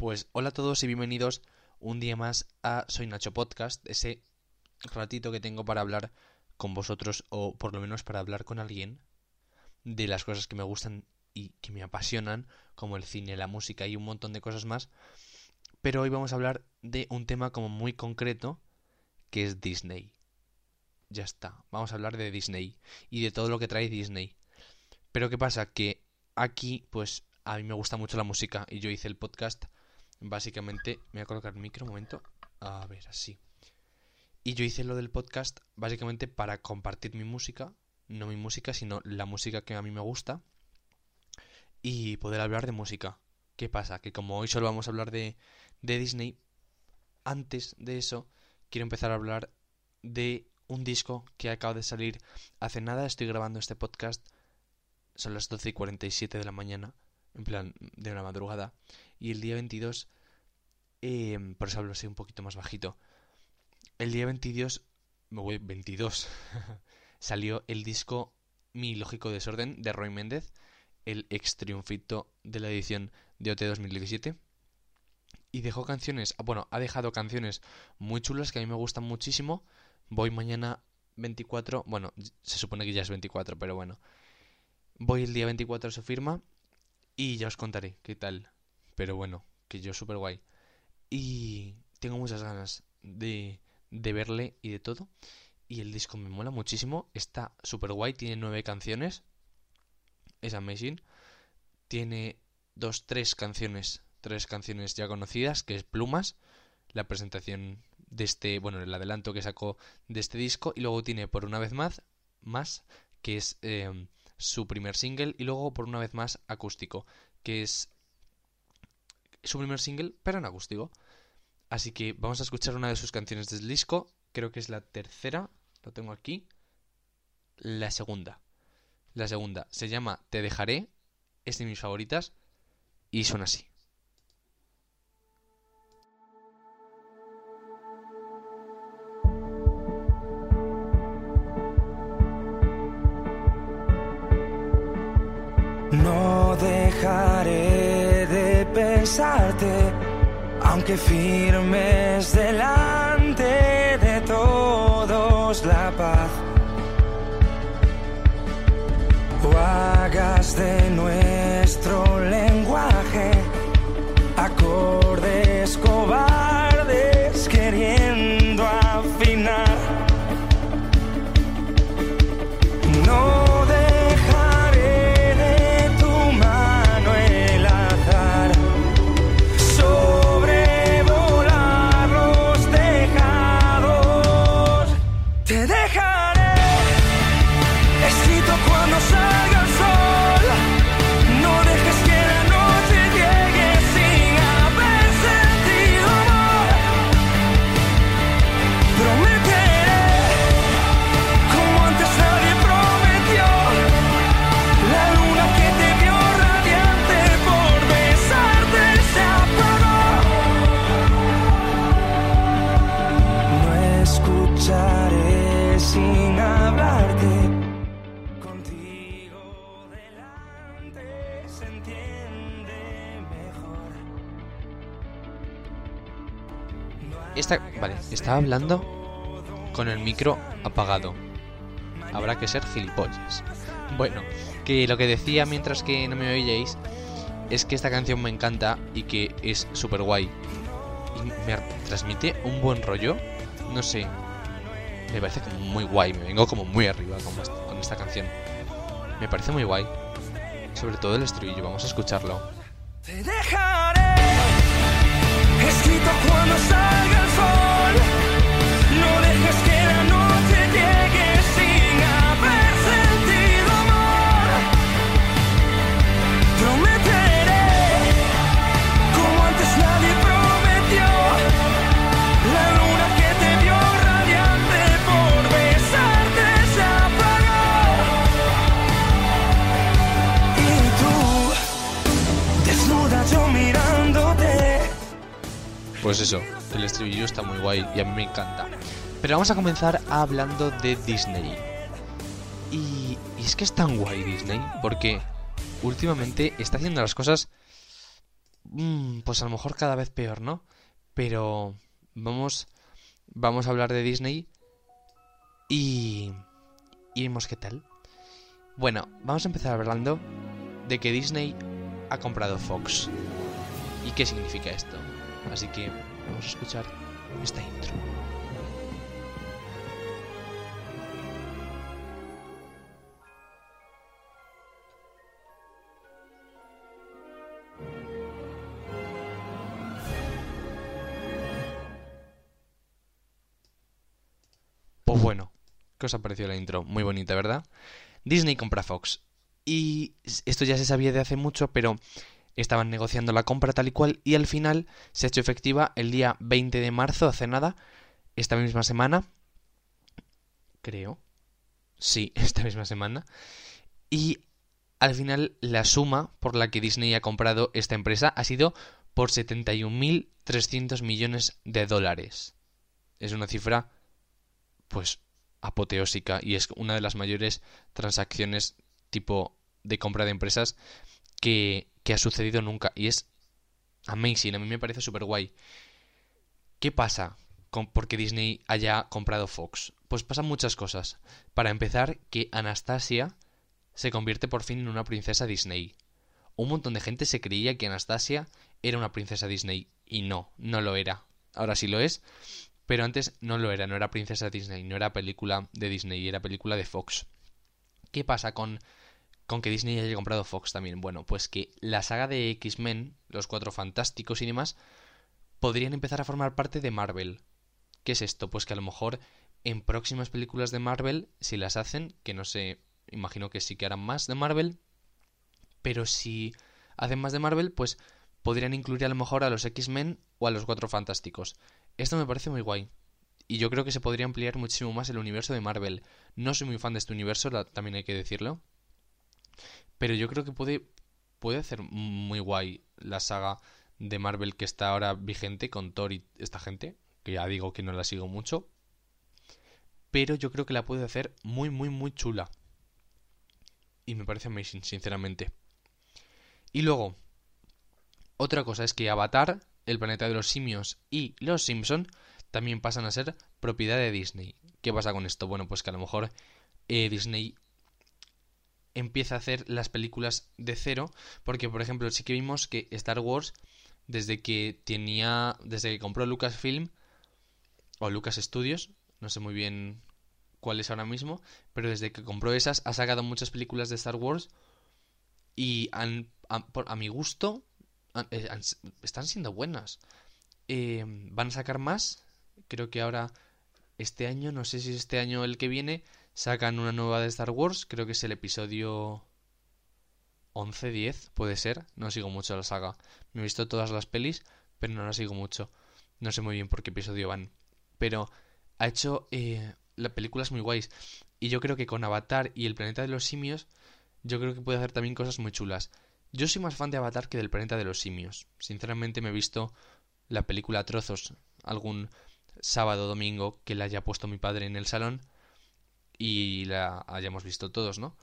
Pues hola a todos y bienvenidos un día más a Soy Nacho Podcast, ese ratito que tengo para hablar con vosotros o por lo menos para hablar con alguien de las cosas que me gustan y que me apasionan, como el cine, la música y un montón de cosas más. Pero hoy vamos a hablar de un tema como muy concreto, que es Disney. Ya está, vamos a hablar de Disney y de todo lo que trae Disney. Pero ¿qué pasa? Que aquí, pues, a mí me gusta mucho la música y yo hice el podcast, básicamente, me voy a colocar el micro un momento, a ver, así. Y yo hice lo del podcast básicamente para compartir mi música, no mi música, sino la música que a mí me gusta y poder hablar de música. ¿Qué pasa? Que como hoy solo vamos a hablar de, de Disney, antes de eso quiero empezar a hablar de un disco que acaba de salir hace nada. Estoy grabando este podcast, son las 12 y 47 de la mañana, en plan de una madrugada. Y el día 22, eh, por eso hablo así un poquito más bajito. El día 22, me voy 22, salió el disco Mi Lógico Desorden de Roy Méndez el ex triunfito de la edición de OT 2017. Y dejó canciones, ah, bueno, ha dejado canciones muy chulas que a mí me gustan muchísimo. Voy mañana 24, bueno, se supone que ya es 24, pero bueno. Voy el día 24 a su firma y ya os contaré qué tal. Pero bueno, que yo súper guay. Y tengo muchas ganas de, de verle y de todo. Y el disco me mola muchísimo. Está súper guay, tiene nueve canciones es amazing. Tiene dos, tres canciones, tres canciones ya conocidas, que es Plumas, la presentación de este, bueno, el adelanto que sacó de este disco, y luego tiene por una vez más, más, que es em, su primer single, y luego por una vez más acústico, que es su primer single, pero en acústico. Así que vamos a escuchar una de sus canciones del disco, creo que es la tercera, lo tengo aquí, la segunda. La segunda se llama Te dejaré, es de mis favoritas y suena así. Aunque firmes delante de todos la paz. Hagas de nuestro Vale, estaba hablando con el micro apagado. Habrá que ser gilipollas. Bueno, que lo que decía mientras que no me oíais es que esta canción me encanta y que es súper guay. Y me transmite un buen rollo. No sé. Me parece como muy guay. Me vengo como muy arriba con, esta- con esta canción. Me parece muy guay. Sobre todo el estribillo. Vamos a escucharlo. Te dejaré escrito cuando salga el sol. No dejes que Pues eso, el estribillo está muy guay y a mí me encanta. Pero vamos a comenzar hablando de Disney. Y, es que es tan guay Disney porque últimamente está haciendo las cosas mm, pues a lo mejor cada vez peor, ¿no? Pero vamos, vamos a hablar de Disney y, y vemos qué tal. Bueno, vamos a empezar hablando de que Disney ha comprado Fox. ¿Y qué significa esto? Así que vamos a escuchar esta intro. Pues bueno, ¿qué os ha parecido la intro? Muy bonita, ¿verdad? Disney compra Fox. Y esto ya se sabía de hace mucho, pero estaban negociando la compra tal y cual y al final se ha hecho efectiva el día 20 de marzo, hace nada, esta misma semana. Creo. Sí, esta misma semana. Y al final la suma por la que Disney ha comprado esta empresa ha sido por 71.300 millones de dólares. Es una cifra, pues, apoteósica y es una de las mayores transacciones tipo de compra de empresas que, ha sucedido nunca. Y es amazing, a mí me parece súper guay. ¿Qué pasa con porque Disney haya comprado Fox? Pues pasan muchas cosas. Para empezar, que Anastasia se convierte por fin en una princesa Disney. Un montón de gente se creía que Anastasia era una princesa Disney y no, no lo era. Ahora sí lo es, pero antes no lo era, no era princesa Disney, no era película de Disney, era película de Fox. ¿Qué pasa con con que Disney haya comprado Fox también. Bueno, pues que la saga de X-Men, los cuatro fantásticos y demás, podrían empezar a formar parte de Marvel. ¿Qué es esto? Pues que a lo mejor en próximas películas de Marvel, si las hacen, que no sé, imagino que sí que harán más de Marvel, pero si hacen más de Marvel, pues podrían incluir a lo mejor a los X-Men o a los Cuatro Fantásticos. Esto me parece muy guay. Y yo creo que se podría ampliar muchísimo más el universo de Marvel. No soy muy fan de este universo, también hay que decirlo. Pero yo creo que puede, puede hacer muy guay la saga de Marvel que está ahora vigente con Thor y esta gente. Que ya digo que no la sigo mucho. Pero yo creo que la puede hacer muy, muy, muy chula. Y me parece amazing, sinceramente. Y luego, otra cosa es que Avatar, el planeta de los simios y los Simpson también pasan a ser propiedad de Disney. ¿Qué pasa con esto? Bueno, pues que a lo mejor eh, Disney empieza a hacer las películas de cero, porque por ejemplo sí que vimos que Star Wars desde que tenía, desde que compró Lucasfilm o Lucas Studios, no sé muy bien cuál es ahora mismo, pero desde que compró esas ha sacado muchas películas de Star Wars y han, a mi gusto eh, están siendo buenas. Eh, van a sacar más, creo que ahora este año, no sé si este año el que viene, sacan una nueva de Star Wars, creo que es el episodio 11, 10, puede ser, no sigo mucho la saga. Me he visto todas las pelis, pero no la sigo mucho. No sé muy bien por qué episodio van. Pero ha hecho eh, las películas muy guays. Y yo creo que con Avatar y el planeta de los simios, yo creo que puede hacer también cosas muy chulas. Yo soy más fan de Avatar que del planeta de los simios. Sinceramente me he visto la película a trozos algún sábado o domingo que la haya puesto mi padre en el salón y la hayamos visto todos, ¿no?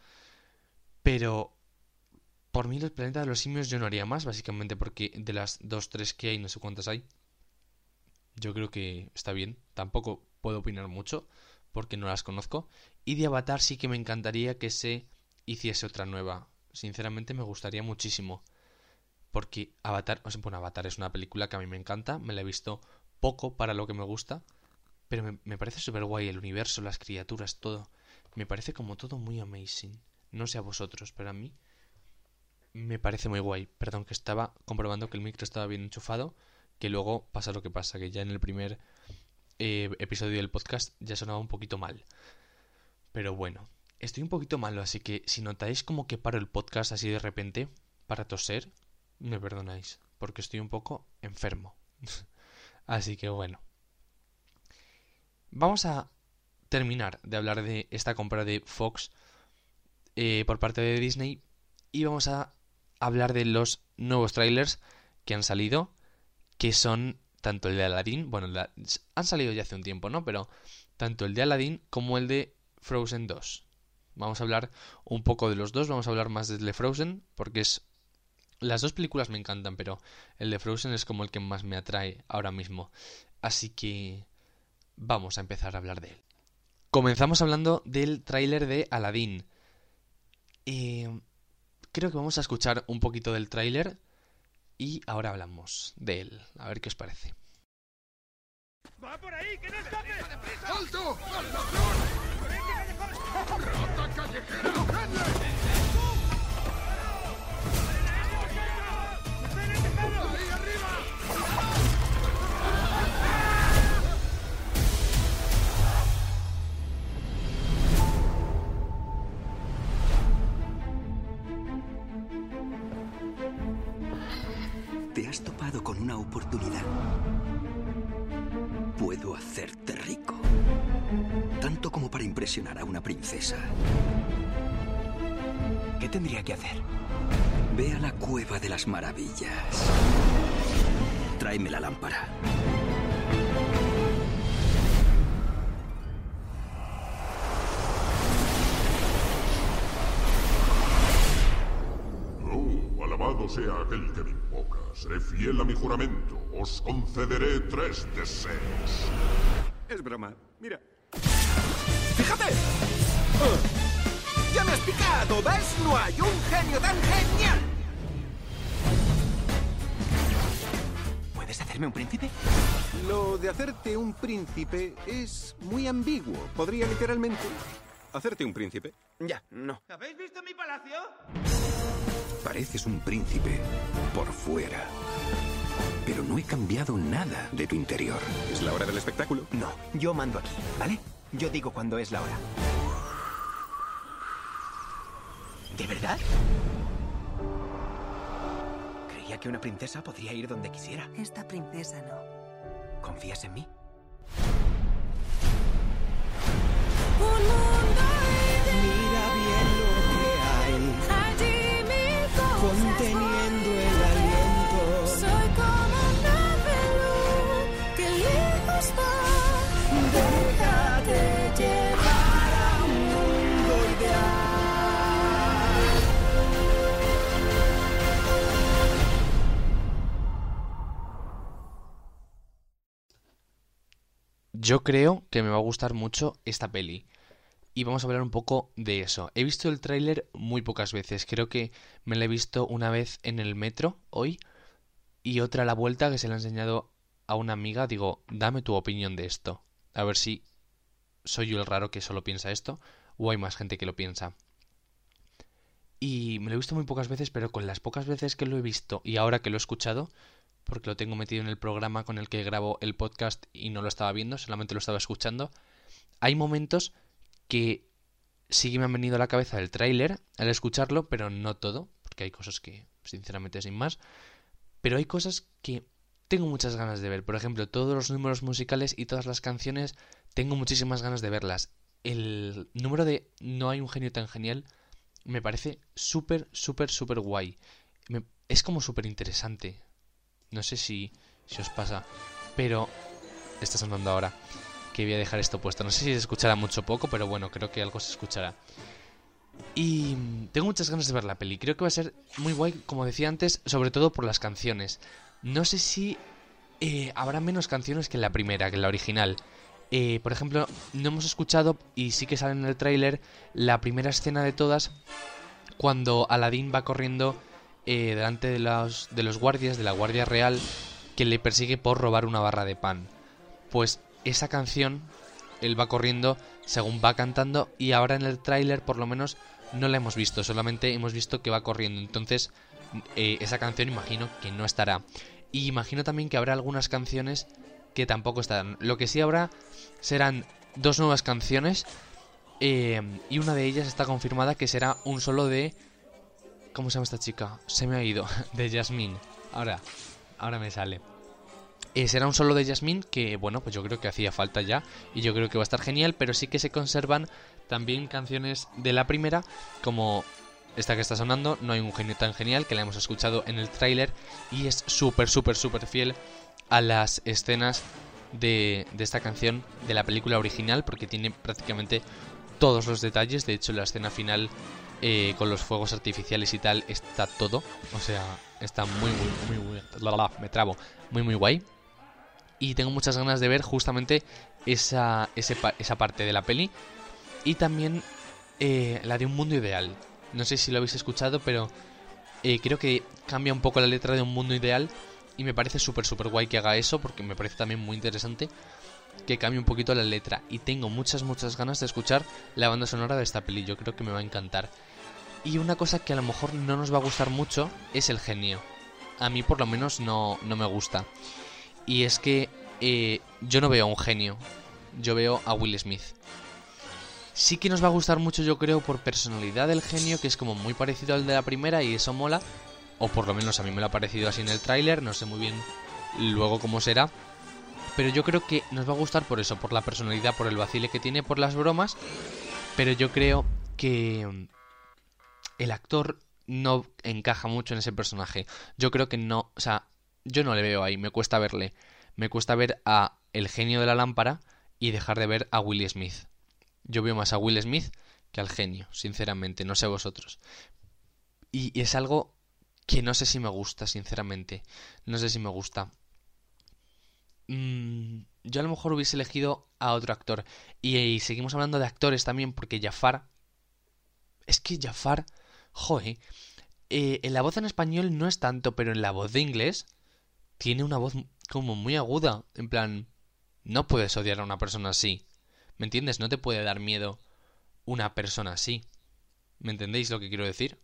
Pero por mí el planeta de los simios yo no haría más, básicamente porque de las dos, tres que hay, no sé cuántas hay, yo creo que está bien. Tampoco puedo opinar mucho porque no las conozco. Y de Avatar sí que me encantaría que se hiciese otra nueva. Sinceramente me gustaría muchísimo. Porque Avatar, o sea, bueno, Avatar es una película que a mí me encanta, me la he visto poco para lo que me gusta, pero me, me parece súper guay el universo, las criaturas, todo. Me parece como todo muy amazing. No sé a vosotros, pero a mí me parece muy guay. Perdón, que estaba comprobando que el micro estaba bien enchufado, que luego pasa lo que pasa, que ya en el primer eh, episodio del podcast ya sonaba un poquito mal. Pero bueno, estoy un poquito malo, así que si notáis como que paro el podcast así de repente para toser, me perdonáis, porque estoy un poco enfermo. así que bueno. Vamos a terminar de hablar de esta compra de Fox eh, por parte de Disney y vamos a hablar de los nuevos trailers que han salido, que son tanto el de Aladdin, bueno, han salido ya hace un tiempo, ¿no? Pero tanto el de Aladdin como el de Frozen 2. Vamos a hablar un poco de los dos, vamos a hablar más del de Frozen, porque es Las dos películas me encantan, pero el de Frozen es como el que más me atrae ahora mismo. Así que vamos a empezar a hablar de él. Comenzamos hablando del tráiler de Aladdin. Eh, creo que vamos a escuchar un poquito del tráiler y ahora hablamos de él. A ver qué os parece. ¡Va por ahí, que no escape! ¡Alto! ¡Rata callejera! Princesa. ¿Qué tendría que hacer? Ve a la cueva de las maravillas. Tráeme la lámpara. Oh, alabado sea aquel que me invoca. Seré fiel a mi juramento. Os concederé tres deseos. Es broma. Mira. ¡Fíjate! ¡Ya me has picado! ¿Ves? No hay un genio tan genial. ¿Puedes hacerme un príncipe? Lo de hacerte un príncipe es muy ambiguo. Podría literalmente hacerte un príncipe. Ya, no. ¿Habéis visto mi palacio? Pareces un príncipe por fuera. Pero no he cambiado nada de tu interior. ¿Es la hora del espectáculo? No, yo mando aquí, ¿vale? Yo digo cuando es la hora. ¿De verdad? Creía que una princesa podría ir donde quisiera. Esta princesa no. ¿Confías en mí? Mira Yo creo que me va a gustar mucho esta peli. Y vamos a hablar un poco de eso. He visto el tráiler muy pocas veces. Creo que me lo he visto una vez en el metro hoy y otra a la vuelta que se la he enseñado a una amiga. Digo, dame tu opinión de esto. A ver si soy yo el raro que solo piensa esto o hay más gente que lo piensa. Y me lo he visto muy pocas veces, pero con las pocas veces que lo he visto y ahora que lo he escuchado, porque lo tengo metido en el programa con el que grabo el podcast y no lo estaba viendo, solamente lo estaba escuchando, hay momentos que sí que me han venido a la cabeza del tráiler al escucharlo, pero no todo, porque hay cosas que, sinceramente, sin más. Pero hay cosas que tengo muchas ganas de ver. Por ejemplo, todos los números musicales y todas las canciones, tengo muchísimas ganas de verlas. El número de No hay un genio tan genial me parece súper, súper, súper guay. Es como súper interesante. No sé si, si os pasa, pero está sonando ahora que voy a dejar esto puesto. No sé si se escuchará mucho o poco, pero bueno, creo que algo se escuchará. Y tengo muchas ganas de ver la peli. Creo que va a ser muy guay, como decía antes, sobre todo por las canciones. No sé si eh, habrá menos canciones que en la primera, que en la original. Eh, por ejemplo, no hemos escuchado, y sí que sale en el tráiler, la primera escena de todas, cuando Aladdin va corriendo eh, delante de los, de los guardias, de la Guardia Real, que le persigue por robar una barra de pan. Pues esa canción, él va corriendo según va cantando, y ahora en el tráiler, por lo menos, no la hemos visto, solamente hemos visto que va corriendo. Entonces, eh, esa canción imagino que no estará. Y imagino también que habrá algunas canciones que tampoco estarán. Lo que sí habrá serán dos nuevas canciones eh, y una de ellas está confirmada que será un solo de... ¿Cómo se llama esta chica? Se me ha ido. De Jasmine. Ahora, ahora me sale. Eh, será un solo de Jasmine que, bueno, pues yo creo que hacía falta ya y yo creo que va a estar genial, pero sí que se conservan también canciones de la primera, como esta que está sonando, No hay un genio tan genial, que la hemos escuchado en el tráiler y es súper, súper, súper fiel a las escenas de, de esta canción de la película original, porque tiene prácticamente todos los detalles, de hecho la escena final eh, con los fuegos artificiales y tal, está todo. O sea, está muy, muy, muy, muy. la, la, me trabo. Muy, muy guay. Y tengo muchas ganas de ver justamente esa, ese esa parte de la peli. Y también eh, la de un mundo ideal. No sé si lo habéis escuchado, pero eh, creo que cambia un poco la letra de un mundo ideal. Y me parece súper, súper guay que haga eso, porque me parece también muy interesante que cambie un poquito la letra. Y tengo muchas, muchas ganas de escuchar la banda sonora de esta peli. Yo creo que me va a encantar. Y una cosa que a lo mejor no nos va a gustar mucho es el genio. A mí por lo menos no, no me gusta. Y es que eh, yo no veo a un genio. Yo veo a Will Smith. Sí que nos va a gustar mucho, yo creo, por personalidad del genio, que es como muy parecido al de la primera y eso mola. O por lo menos a mí me lo ha parecido así en el tráiler, no sé muy bien luego cómo será. Pero yo creo que nos va a gustar por eso, por la personalidad, por el vacile que tiene, por las bromas. Pero yo creo que mm, el actor no encaja mucho en ese personaje. Yo creo que no, o sea, yo no le veo ahí, me cuesta verle. Me cuesta ver a el genio de la lámpara y dejar de ver a Will Smith. Yo veo más a Will Smith que al genio, sinceramente, no sé vosotros. Y, y es algo que no sé si me gusta, sinceramente. No sé si me gusta. Mm, yo a lo mejor hubiese elegido a otro actor. Y, y seguimos hablando de actores también, porque Jafar. Es que Jafar. Joe. eh, en la voz en español no es tanto, pero en la voz de inglés. Tiene una voz como muy aguda. En plan. No puedes odiar a una persona así. ¿Me entiendes? No te puede dar miedo una persona así. ¿Me entendéis lo que quiero decir?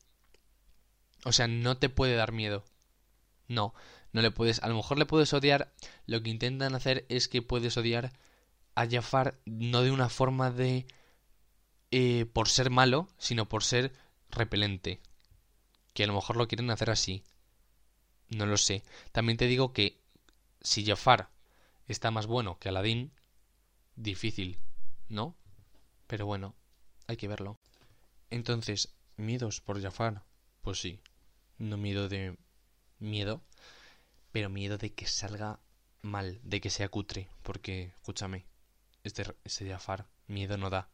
O sea, no te puede dar miedo. No, no le puedes. A lo mejor le puedes odiar. Lo que intentan hacer es que puedes odiar a Jafar no de una forma de. eh, por ser malo, sino por ser repelente. Que a lo mejor lo quieren hacer así. No lo sé. También te digo que si Jafar está más bueno que Aladdin, difícil, ¿no? Pero bueno, hay que verlo. Entonces, ¿miedos por Jafar? Pues sí. No miedo de miedo, pero miedo de que salga mal, de que sea cutre. Porque, escúchame, este, este Jafar miedo no da.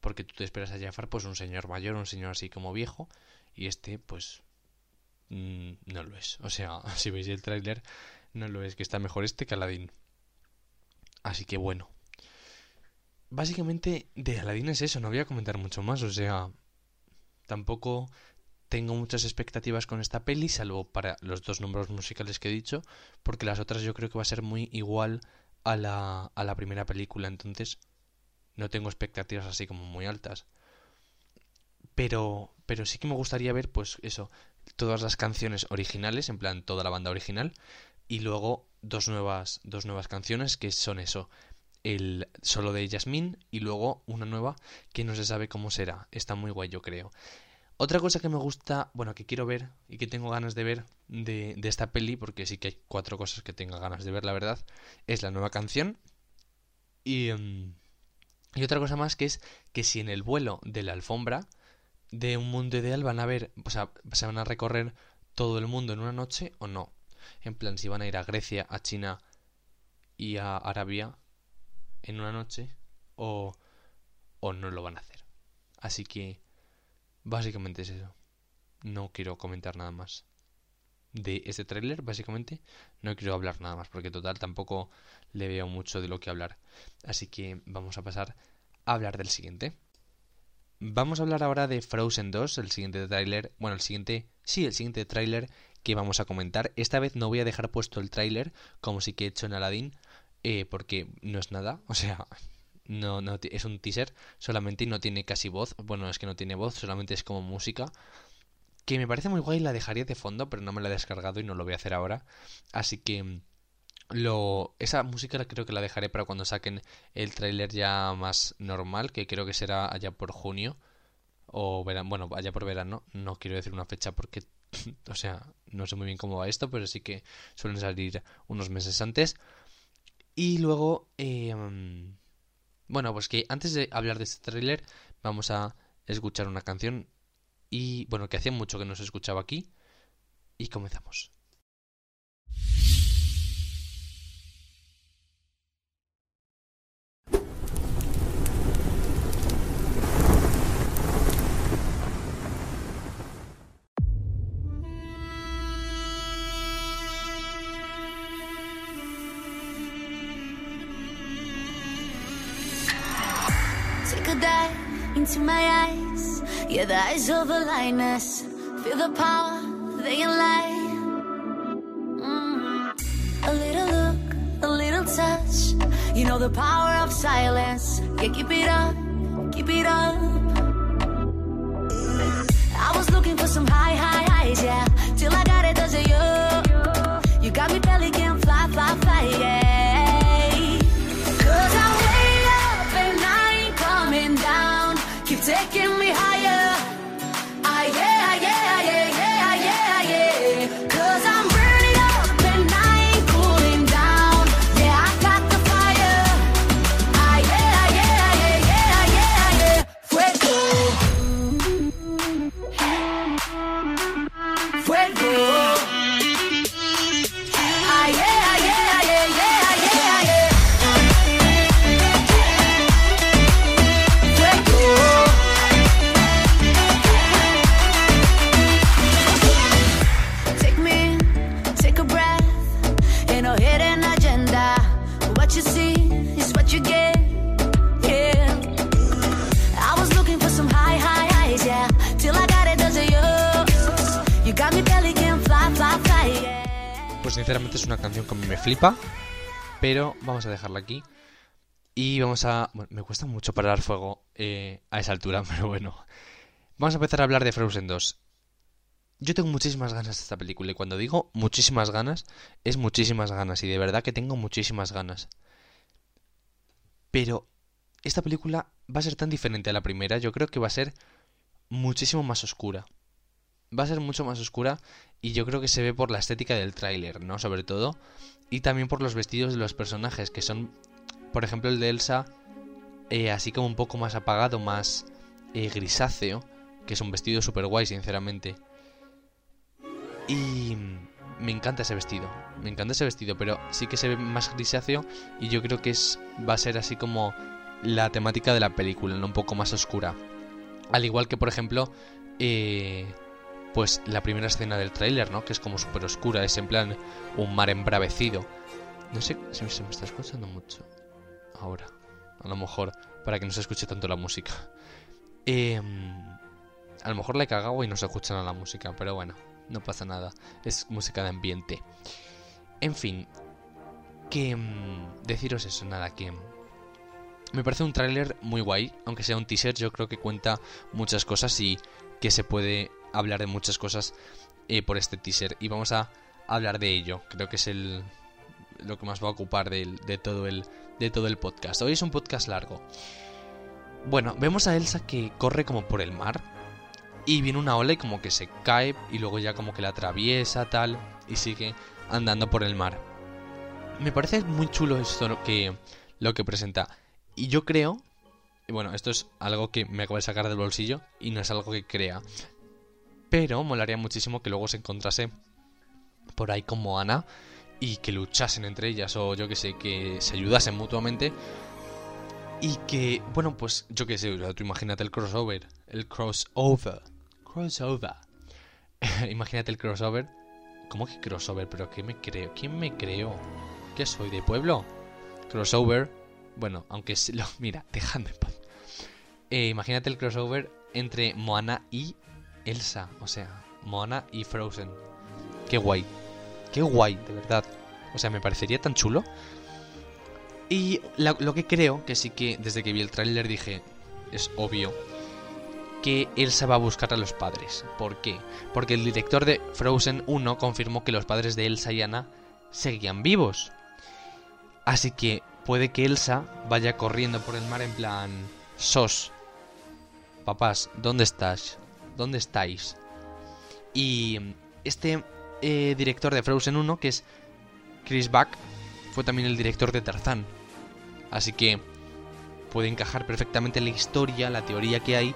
Porque tú te esperas a Jafar, pues un señor mayor, un señor así como viejo, y este, pues, mm, no lo es. O sea, si veis el tráiler, no lo es, que está mejor este que Aladdin. Así que bueno. Básicamente, de Aladdin es eso, no voy a comentar mucho más, o sea, tampoco tengo muchas expectativas con esta peli, salvo para los dos números musicales que he dicho, porque las otras yo creo que va a ser muy igual a la, a la primera película, entonces no tengo expectativas así como muy altas. Pero, pero sí que me gustaría ver, pues eso, todas las canciones originales, en plan toda la banda original, y luego dos nuevas, dos nuevas canciones que son eso, el solo de Jasmine y luego una nueva que no se sabe cómo será. Está muy guay, yo creo. Otra cosa que me gusta, bueno, que quiero ver y que tengo ganas de ver de, esta peli, porque sí que hay cuatro cosas que tengo ganas de ver, la verdad, es la nueva canción. Y, em, y otra cosa más que es que si en el vuelo de la alfombra de un mundo ideal van a ver, o sea, se van a recorrer todo el mundo en una noche o no. En plan, si van a ir a Grecia, a China y a Arabia en una noche o, o no lo van a hacer. Así que básicamente es eso. No quiero comentar nada más de este tráiler, básicamente. No quiero hablar nada más porque total tampoco le veo mucho de lo que hablar. Así que vamos a pasar a hablar del siguiente. Vamos a hablar ahora de Frozen 2, el siguiente tráiler, bueno, el siguiente, sí, el siguiente tráiler que vamos a comentar. Esta vez no voy a dejar puesto el tráiler como sí que he hecho en Aladdin, eh, porque no es nada, o sea, no, no es un teaser solamente y no tiene casi voz. Bueno, es que no tiene voz, solamente es como música. Que me parece muy guay, la dejaría de fondo, pero no me la he descargado y no lo voy a hacer ahora. Así que lo esa música creo que la dejaré para cuando saquen el tráiler ya más normal, que creo que será allá por junio o verano, bueno, allá por verano, no quiero decir una fecha porque o sea, no sé muy bien cómo va esto, pero sí que suelen salir unos meses antes. Y luego, eh, bueno, pues que antes de hablar de este tráiler, vamos a escuchar una canción. Y bueno, que hacía mucho que no se escuchaba aquí. Y comenzamos. Into my eyes. Yeah, the eyes of the lioness. Feel the power, they can lie. Mm. A little look, a little touch. You know the power of silence. Yeah, keep it up, keep it up. I was looking for some high, high highs, yeah. Flipa, pero vamos a dejarla aquí. Y vamos a... Bueno, me cuesta mucho parar fuego eh, a esa altura, pero bueno. Vamos a empezar a hablar de Frozen 2. Yo tengo muchísimas ganas de esta película y cuando digo muchísimas ganas, es muchísimas ganas y de verdad que tengo muchísimas ganas. Pero esta película va a ser tan diferente a la primera, yo creo que va a ser muchísimo más oscura. Va a ser mucho más oscura y yo creo que se ve por la estética del tráiler, ¿no? Sobre todo. Y también por los vestidos de los personajes, que son, por ejemplo, el de Elsa, eh, así como un poco más apagado, más eh, grisáceo, que es un vestido súper guay, sinceramente. Y me encanta ese vestido, me encanta ese vestido, pero sí que se ve más grisáceo y yo creo que es va a ser así como la temática de la película, ¿no? un poco más oscura. Al igual que, por ejemplo, eh, pues la primera escena del tráiler, ¿no? Que es como súper oscura, es en plan un mar embravecido. No sé si se me está escuchando mucho ahora. A lo mejor, para que no se escuche tanto la música. Eh, a lo mejor la he cagado y no se escucha nada la música, pero bueno, no pasa nada. Es música de ambiente. En fin, que mm, deciros eso, nada, que me parece un tráiler muy guay, aunque sea un teaser, yo creo que cuenta muchas cosas y que se puede hablar de muchas cosas eh, por este teaser y vamos a hablar de ello. Creo que es el lo que más va a ocupar de, todo el de todo el podcast. Hoy es un podcast largo. Bueno, vemos a Elsa que corre como por el mar y viene una ola y como que se cae y luego ya como que la atraviesa tal y sigue andando por el mar. Me parece muy chulo esto lo que lo que presenta y yo creo bueno, esto es algo que me acabo de sacar del bolsillo y no es algo que crea. Pero molaría muchísimo que luego se encontrase por ahí como Ana y que luchasen entre ellas o yo que sé, que se ayudasen mutuamente. Y que, bueno, pues yo que sé, tú imagínate el crossover. El crossover. Crossover. imagínate el crossover. ¿Cómo que crossover? ¿Pero qué me creo? ¿Quién me creo? ¿Qué soy? ¿De pueblo? Crossover. Bueno, aunque lo... Mira, dejadme en paz. Eh, imagínate el crossover entre Moana y Elsa. O sea, Moana y Frozen. Qué guay. Qué guay, de verdad. O sea, me parecería tan chulo. Y lo que creo, que sí que desde que vi el tráiler dije, es obvio, que Elsa va a buscar a los padres. ¿Por qué? Porque el director de Frozen 1 confirmó que los padres de Elsa y Anna seguían vivos. Así que puede que Elsa vaya corriendo por el mar en plan, sos, papás, ¿dónde estás? ¿Dónde estáis? Y este eh, director de Frozen 1, que es Chris Buck, fue también el director de Tarzán. Así que puede encajar perfectamente la historia, la teoría que hay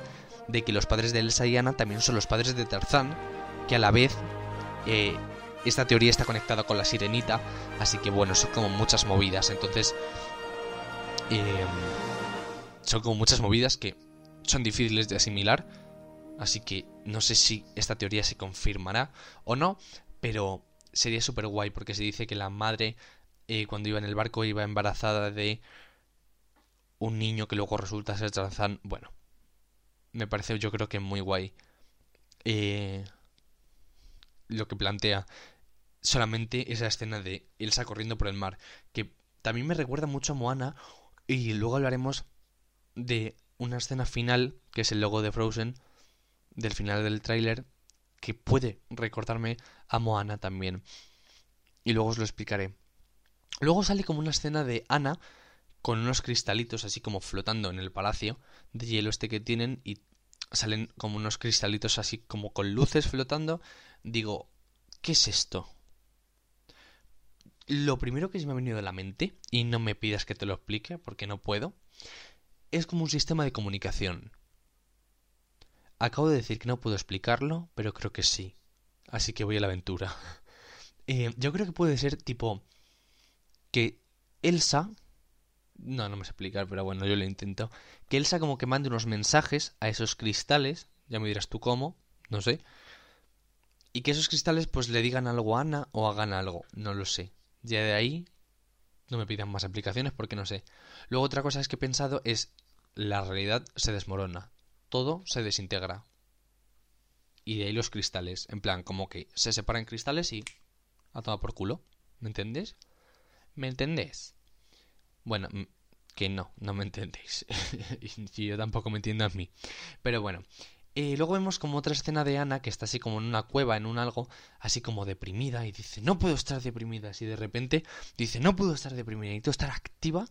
de que los padres de Elsa y Anna también son los padres de Tarzán, que a la vez eh, esta teoría está conectada con la sirenita, así que bueno, son como muchas movidas, entonces eh, son como muchas movidas que son difíciles de asimilar, así que no sé si esta teoría se confirmará o no, pero sería súper guay porque se dice que la madre eh, cuando iba en el barco iba embarazada de un niño que luego resulta ser Tarzán. Bueno, me parece yo creo que muy guay eh, lo que plantea solamente esa escena de Elsa corriendo por el mar, que también me recuerda mucho a Moana y luego hablaremos de una escena final, que es el logo de Frozen, del final del tráiler, que puede recordarme a Moana también. Y luego os lo explicaré. Luego sale como una escena de Ana con unos cristalitos así como flotando en el palacio de hielo este que tienen y salen como unos cristalitos así como con luces flotando. Digo, ¿qué es esto? Lo primero que se me ha venido a la mente, y no me pidas que te lo explique porque no puedo, es como un sistema de comunicación. Acabo de decir que no puedo explicarlo, pero creo que sí. Así que voy a la aventura. Eh, yo creo que puede ser tipo que Elsa... No, no me sé explicar, pero bueno, yo lo intento. Que Elsa como que mande unos mensajes a esos cristales, ya me dirás tú cómo, no sé. Y que esos cristales pues le digan algo a Ana o hagan algo, no lo sé. Ya de ahí no me pidan más aplicaciones porque no sé. Luego otra cosa es que he pensado es la realidad se desmorona, todo se desintegra. Y de ahí los cristales, en plan, como que se separan cristales y a tomar por culo. ¿Me entendés? ¿Me entendés? Bueno, que no, no me entendéis. y yo tampoco me entiendo a mí. Pero bueno. Eh, luego vemos como otra escena de Ana que está así como en una cueva, en un algo, así como deprimida y dice, no puedo estar deprimida. Y de repente dice, no puedo estar deprimida, necesito estar activa.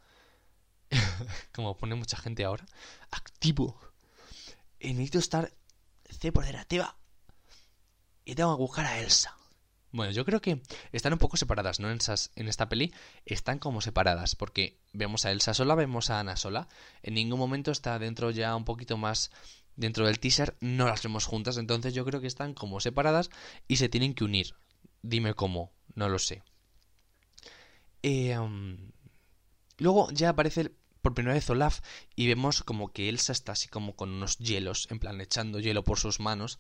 como pone mucha gente ahora. Activo. Necesito estar C por activa. Y tengo que buscar a Elsa. Bueno, yo creo que están un poco separadas, ¿no? En, esas, en esta peli están como separadas, porque vemos a Elsa sola, vemos a Ana sola. En ningún momento está dentro ya un poquito más dentro del teaser, no las vemos juntas, entonces yo creo que están como separadas y se tienen que unir. Dime cómo, no lo sé. Eh, um, luego ya aparece por primera vez Olaf y vemos como que Elsa está así como con unos hielos, en plan echando hielo por sus manos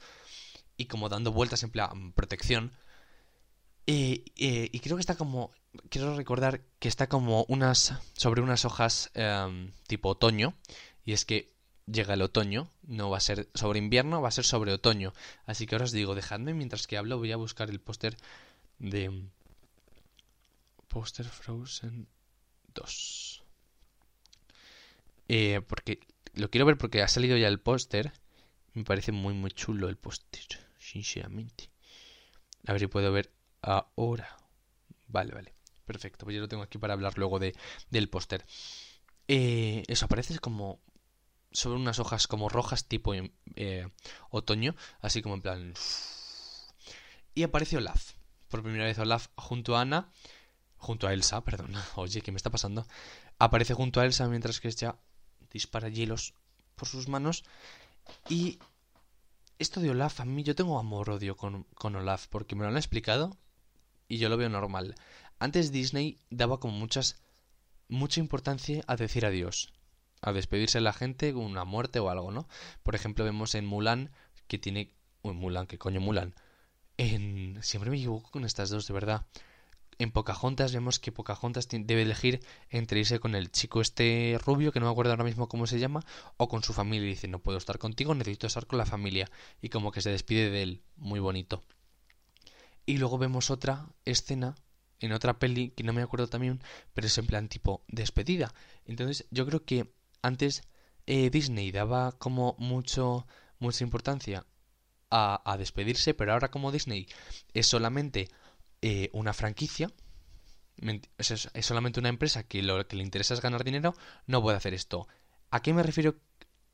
y como dando vueltas en plan protección eh, eh, y creo que está como. Quiero recordar que está como unas. sobre unas hojas em, tipo otoño. Y es que llega el otoño. No va a ser sobre invierno, va a ser sobre otoño. Así que ahora os digo, dejadme mientras que hablo, voy a buscar el póster de. Póster Frozen 2. Eh, porque lo quiero ver porque ha salido ya el póster. Me parece muy, muy chulo el póster, sinceramente. A ver si puedo ver ahora. Vale, vale. Perfecto. Pues yo lo tengo aquí para hablar luego de, del póster. Eh, eso aparece como sobre unas hojas como rojas tipo eh, otoño, así como en plan... Y aparece Olaf. Por primera vez Olaf junto a Ana, junto a Elsa, perdón. Oye, ¿qué me está pasando? Aparece junto a Elsa mientras que ella dispara hielos por sus manos. Y esto de Olaf, a mí yo tengo amor-odio con, con Olaf, porque me lo han explicado y yo lo veo normal. Antes Disney daba como muchas mucha importancia a decir adiós, a despedirse de la gente con una muerte o algo, ¿no? Por ejemplo, vemos en Mulan que tiene uy, Mulan, ¿qué coño Mulan? En siempre me equivoco con estas dos, de verdad. En Pocahontas vemos que Pocahontas debe elegir entre irse con el chico este rubio, que no me acuerdo ahora mismo cómo se llama, o con su familia. Y dice, no puedo estar contigo, necesito estar con la familia. Y como que se despide de él. Muy bonito. Y luego vemos otra escena en otra peli que no me acuerdo también, pero es en plan tipo despedida. Entonces yo creo que antes eh, Disney daba como mucho mucha importancia a, a, despedirse, pero ahora como Disney es solamente eh, una franquicia, es, solamente una empresa que lo que le interesa es ganar dinero, no puede hacer esto. ¿A qué me refiero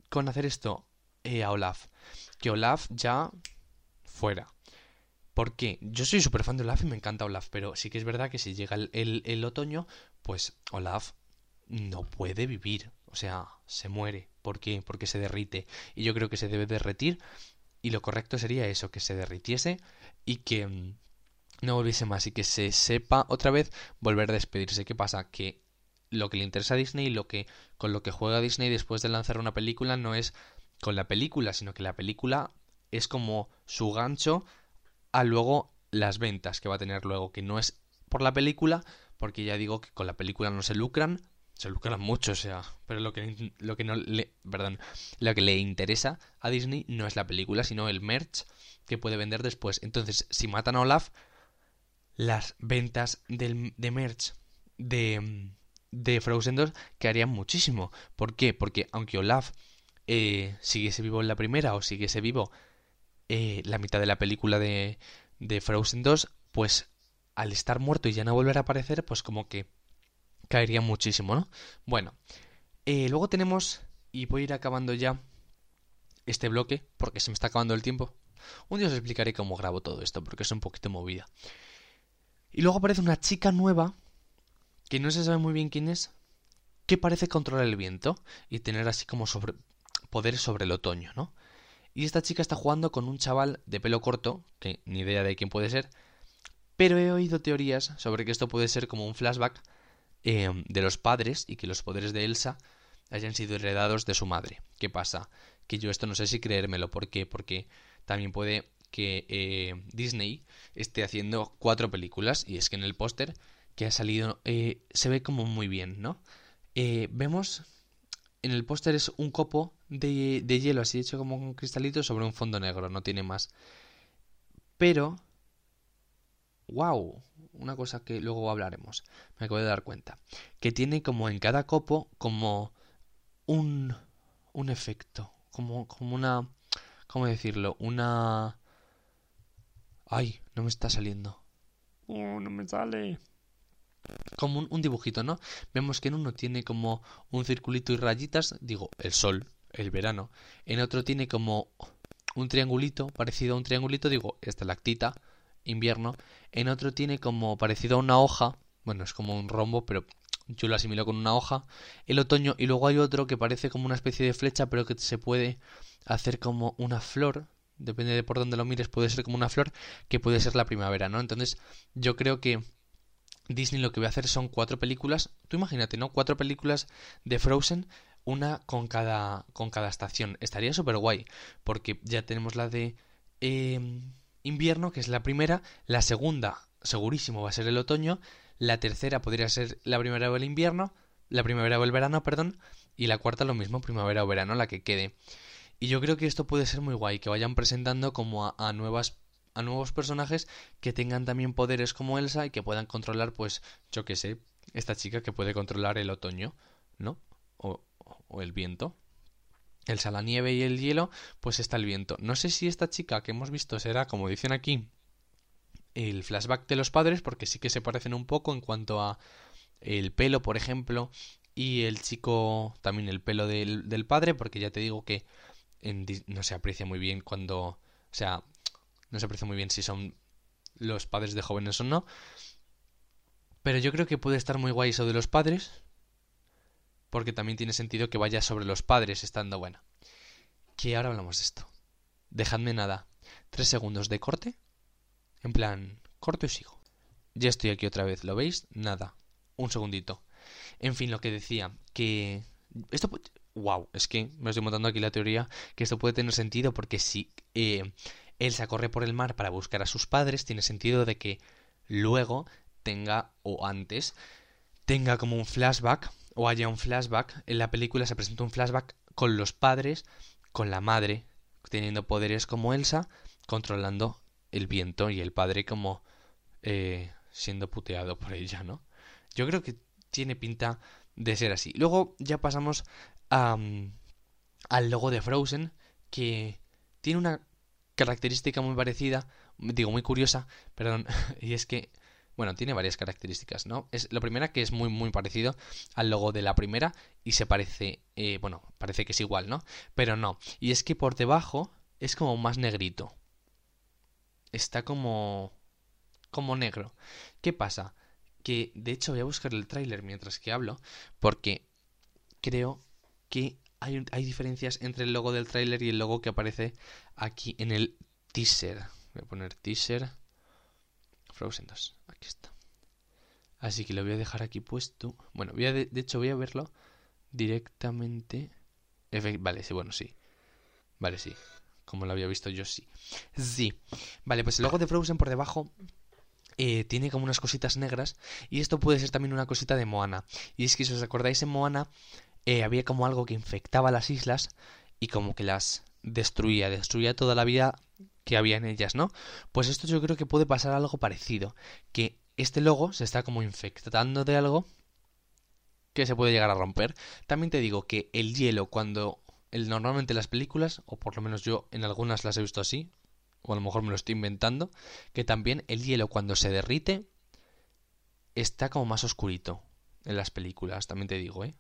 con hacer esto? Eh, a Olaf. Que Olaf ya fuera. Porque yo soy súper fan de Olaf y me encanta Olaf, pero sí que es verdad que si llega el, el, el, otoño, pues Olaf no puede vivir. O sea, se muere. ¿Por qué? Porque se derrite. Y yo creo que se debe derretir. Y lo correcto sería eso, que se derritiese y que mm, no volviese más. Y que se sepa otra vez volver a despedirse. ¿Qué pasa? Que lo que le interesa a Disney, lo que con lo que juega Disney después de lanzar una película no es con la película, sino que la película es como su gancho a luego las ventas que va a tener luego, que no es por la película, porque ya digo que con la película no se lucran, se lucran mucho, o sea, pero lo que, lo que no le, perdón, lo que le interesa a Disney no es la película, sino el merch que puede vender después. Entonces, si matan a Olaf, las ventas del, de merch de, de Frozen 2 quedarían muchísimo. ¿Por qué? Porque aunque Olaf eh, siguiese vivo en la primera o siguiese vivo eh, la mitad de la película de, de Frozen 2, pues al estar muerto y ya no volver a aparecer, pues como que caería muchísimo, ¿no? Bueno, eh, luego tenemos, y voy a ir acabando ya este bloque, porque se me está acabando el tiempo. Un día os explicaré cómo grabo todo esto, porque es un poquito movida. Y luego aparece una chica nueva, que no se sabe muy bien quién es, que parece controlar el viento y tener así como sobre poderes sobre el otoño, ¿no? Y esta chica está jugando con un chaval de pelo corto, que ni idea de quién puede ser, pero he oído teorías sobre que esto puede ser como un flashback eh, de los padres y que los poderes de Elsa hayan sido heredados de su madre. ¿Qué pasa? Que yo esto no sé si creérmelo. ¿Por qué? Porque también puede que eh, Disney esté haciendo cuatro películas y es que en el póster que ha salido eh, se ve como muy bien, ¿no? Eh, vemos en el póster es un copo de, de hielo así hecho como un cristalito sobre un fondo negro, no tiene más. Pero, wow, una cosa que luego hablaremos, me acabo de dar cuenta, que tiene como en cada copo como un, un efecto, como, como una, ¿cómo decirlo? Una... Ay, no me está saliendo. Oh, no me sale. Como un, un dibujito, ¿no? Vemos que en uno tiene como un circulito y rayitas, digo, el sol, el verano. En otro tiene como un triangulito, parecido a un triangulito, digo, estalactita, invierno. En otro tiene como parecido a una hoja, bueno, es como un rombo, pero yo lo asimilo con una hoja, el otoño. Y luego hay otro que parece como una especie de flecha, pero que se puede hacer como una flor. Depende de por dónde lo mires, puede ser como una flor, que puede ser la primavera, ¿no? Entonces, yo creo que Disney lo que va a hacer son cuatro películas. Tú imagínate, ¿no? Cuatro películas de Frozen, una con cada, con cada estación. Estaría súper guay, porque ya tenemos la de eh, invierno, que es la primera. La segunda, segurísimo, va a ser el otoño. La tercera podría ser la primavera o el invierno. La primavera o el verano, perdón. Y la cuarta lo mismo, primavera o verano, la que quede. Y yo creo que esto puede ser muy guay, que vayan presentando como a, nuevas a nuevos personajes que tengan también poderes como Elsa y que puedan controlar, pues, yo qué sé, esta chica que puede controlar el otoño, ¿no? O, o, el viento. Elsa la nieve y el hielo, pues está el viento. No sé si esta chica que hemos visto será, como dicen aquí, el flashback de los padres, porque sí que se parecen un poco en cuanto a el pelo, por ejemplo, y el chico, también el pelo del, del padre, porque ya te digo que no se aprecia muy bien cuando, o sea, no se aprecia muy bien si son los padres de jóvenes o no. Pero yo creo que puede estar muy guay eso de los padres. Porque también tiene sentido que vaya sobre los padres estando buena. Que ahora hablamos de esto. Dejadme nada. Tres segundos de corte. En plan, corto y sigo. Ya estoy aquí otra vez, ¿lo veis? Nada. Un segundito. En fin, lo que decía, que... Esto... Wow, es que me estoy montando aquí la teoría que esto puede tener sentido porque si eh, Elsa corre por el mar para buscar a sus padres, tiene sentido de que luego tenga, o antes, tenga como un flashback, o haya un flashback, en la película se presenta un flashback con los padres, con la madre, teniendo poderes como Elsa, controlando el viento y el padre como eh, siendo puteado por ella, ¿no? Yo creo que tiene pinta de ser así. Luego ya pasamos al logo de Frozen, que tiene una característica muy parecida, digo muy curiosa, perdón, y es que, bueno, tiene varias características, ¿no? Es la primera que es muy, muy parecido al logo de la primera y se parece, eh, bueno, parece que es igual, ¿no? Pero no, y es que por debajo es como más negrito. Está como... como negro. ¿Qué pasa? Que, de hecho, voy a buscar el tráiler mientras que hablo, porque creo que hay, hay, diferencias entre el logo del tráiler y el logo que aparece aquí en el teaser. Voy a poner teaser Frozen 2. Aquí está. Así que lo voy a dejar aquí puesto. Bueno, voy a de, hecho voy a verlo directamente. Vale, sí, bueno, sí. Vale, sí. Como lo había visto yo, sí. Sí. Vale, pues el logo de Frozen por debajo eh, tiene como unas cositas negras y esto puede ser también una cosita de Moana. Y es que si os acordáis en Moana eh, había como algo que infectaba las islas y como que las destruía, destruía toda la vida que había en ellas, ¿no? Pues esto yo creo que puede pasar algo parecido, que este logo se está como infectando de algo que se puede llegar a romper. También te digo que el hielo cuando normalmente las películas, o por lo menos yo en algunas las he visto así, o a lo mejor me lo estoy inventando, que también el hielo cuando se derrite está como más oscurito en las películas, también te digo, ¿eh?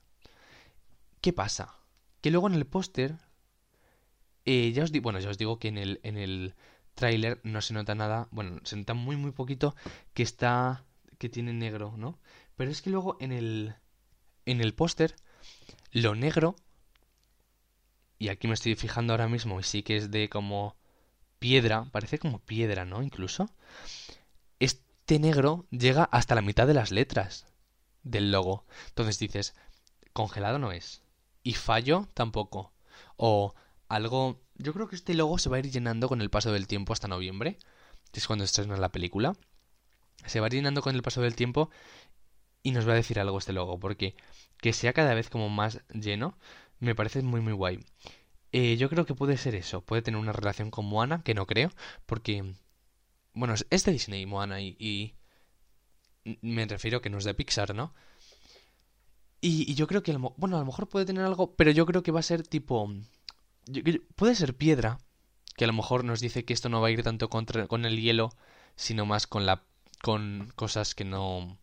¿Qué pasa? Que luego en el póster, eh, ya os digo, bueno, ya os digo que en el, en el tráiler no se nota nada, bueno, se nota muy muy poquito que está, que tiene negro, ¿no? Pero es que luego en el, en el póster, lo negro, y aquí me estoy fijando ahora mismo y sí que es de como piedra, parece como piedra, ¿no? Incluso. Este negro llega hasta la mitad de las letras del logo. Entonces dices, congelado no es. Y fallo tampoco. O algo... Yo creo que este logo se va a ir llenando con el paso del tiempo hasta noviembre, que es cuando estrena la película. Se va a ir llenando con el paso del tiempo y nos va a decir algo este logo, porque que sea cada vez como más lleno, me parece muy muy guay. Eh, yo creo que puede ser eso, puede tener una relación con Moana, que no creo, porque, bueno, es de Disney Moana y, y me refiero que no es de Pixar, ¿no? Y, yo creo que, bueno, a lo mejor puede tener algo, pero yo creo que va a ser tipo, puede ser piedra, que a lo mejor nos dice que esto no va a ir tanto contra, con el hielo, sino más con la, con cosas que no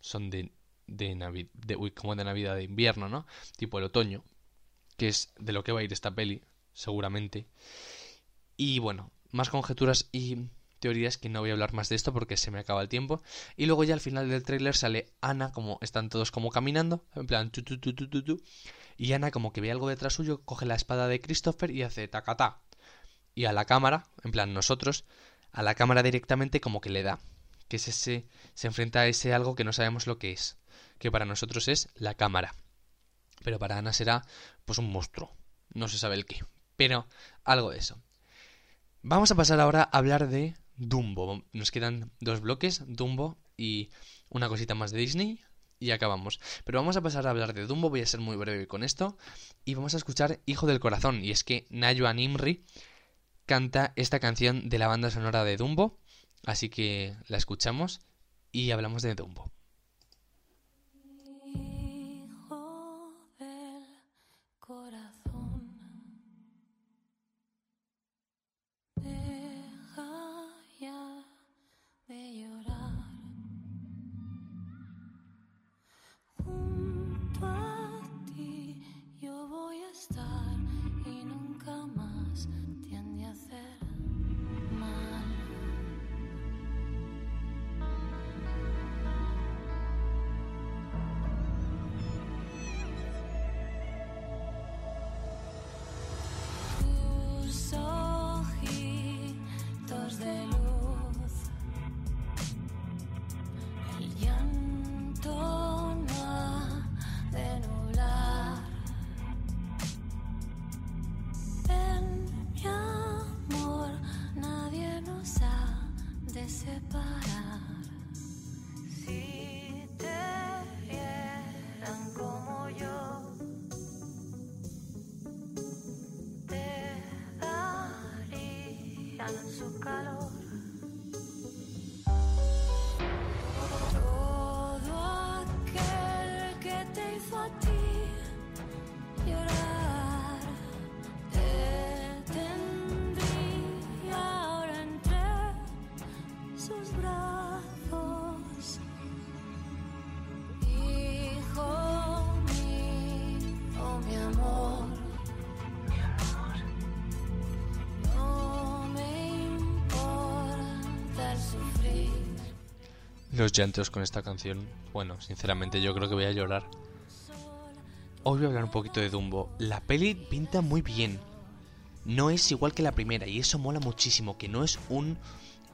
son de, de, Navidad, de, como de Navidad de invierno, ¿no? Tipo el otoño que es de lo que va a ir esta peli, seguramente. Y bueno, más conjeturas y teorías que no voy a hablar más de esto porque se me acaba el tiempo. Y luego ya al final del tráiler sale Ana, como están todos como caminando, en plan tu, tu, tu, tu, y Ana como que ve algo detrás suyo, coge la espada de Christopher y hace tacatá. Y a la cámara, en plan nosotros, a la cámara directamente como que le da. Que es ese, se enfrenta a ese algo que no sabemos lo que es. Que para nosotros es la cámara. Pero para Ana será pues un monstruo. No se sabe el qué. Pero algo de eso. Vamos a pasar ahora a hablar de Dumbo. Nos quedan dos bloques, Dumbo y una cosita más de Disney. Y acabamos. Pero vamos a pasar a hablar de Dumbo. Voy a ser muy breve con esto. Y vamos a escuchar Hijo del Corazón. Y es que Nayuan Imri canta esta canción de la banda sonora de Dumbo. Así que la escuchamos y hablamos de Dumbo. su calor. Los llantos con esta canción, bueno, sinceramente yo creo que voy a llorar. Hoy voy a hablar un poquito de Dumbo. La peli pinta muy bien. No es igual que la primera y eso mola muchísimo, que no es un